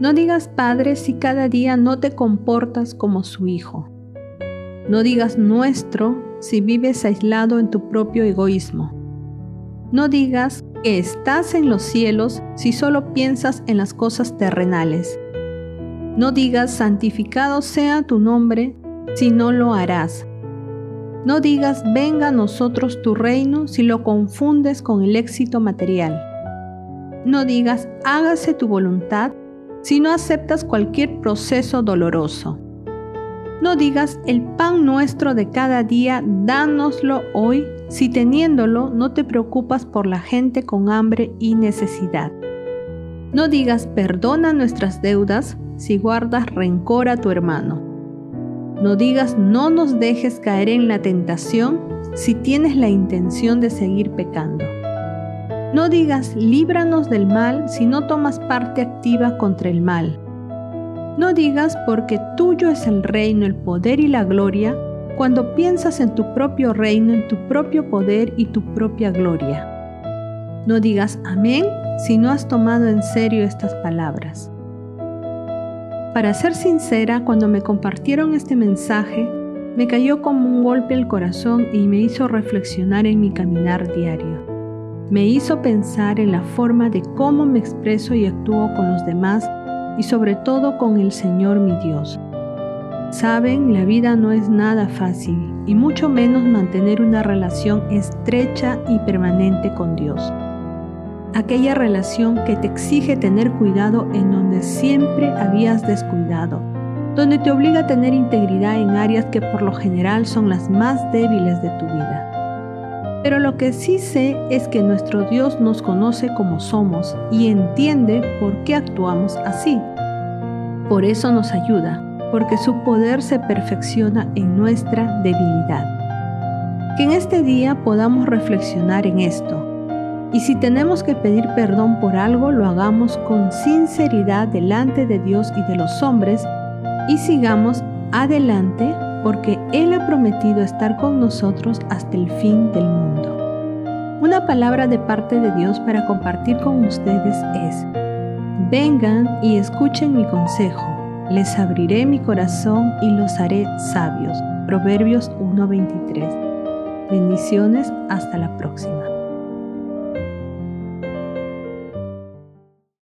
No digas Padre si cada día no te comportas como su Hijo. No digas nuestro si vives aislado en tu propio egoísmo. No digas que estás en los cielos si solo piensas en las cosas terrenales. No digas santificado sea tu nombre si no lo harás. No digas venga a nosotros tu reino si lo confundes con el éxito material. No digas hágase tu voluntad si no aceptas cualquier proceso doloroso. No digas el pan nuestro de cada día, dánoslo hoy, si teniéndolo no te preocupas por la gente con hambre y necesidad. No digas perdona nuestras deudas si guardas rencor a tu hermano. No digas no nos dejes caer en la tentación si tienes la intención de seguir pecando. No digas líbranos del mal si no tomas parte activa contra el mal. No digas porque tuyo es el reino, el poder y la gloria, cuando piensas en tu propio reino, en tu propio poder y tu propia gloria. No digas amén si no has tomado en serio estas palabras. Para ser sincera, cuando me compartieron este mensaje, me cayó como un golpe el corazón y me hizo reflexionar en mi caminar diario. Me hizo pensar en la forma de cómo me expreso y actúo con los demás y sobre todo con el Señor mi Dios. Saben, la vida no es nada fácil y mucho menos mantener una relación estrecha y permanente con Dios. Aquella relación que te exige tener cuidado en donde siempre habías descuidado, donde te obliga a tener integridad en áreas que por lo general son las más débiles de tu vida. Pero lo que sí sé es que nuestro Dios nos conoce como somos y entiende por qué actuamos así. Por eso nos ayuda, porque su poder se perfecciona en nuestra debilidad. Que en este día podamos reflexionar en esto. Y si tenemos que pedir perdón por algo, lo hagamos con sinceridad delante de Dios y de los hombres y sigamos adelante porque Él ha prometido estar con nosotros hasta el fin del mundo. Una palabra de parte de Dios para compartir con ustedes es, vengan y escuchen mi consejo, les abriré mi corazón y los haré sabios. Proverbios 1:23. Bendiciones, hasta la próxima.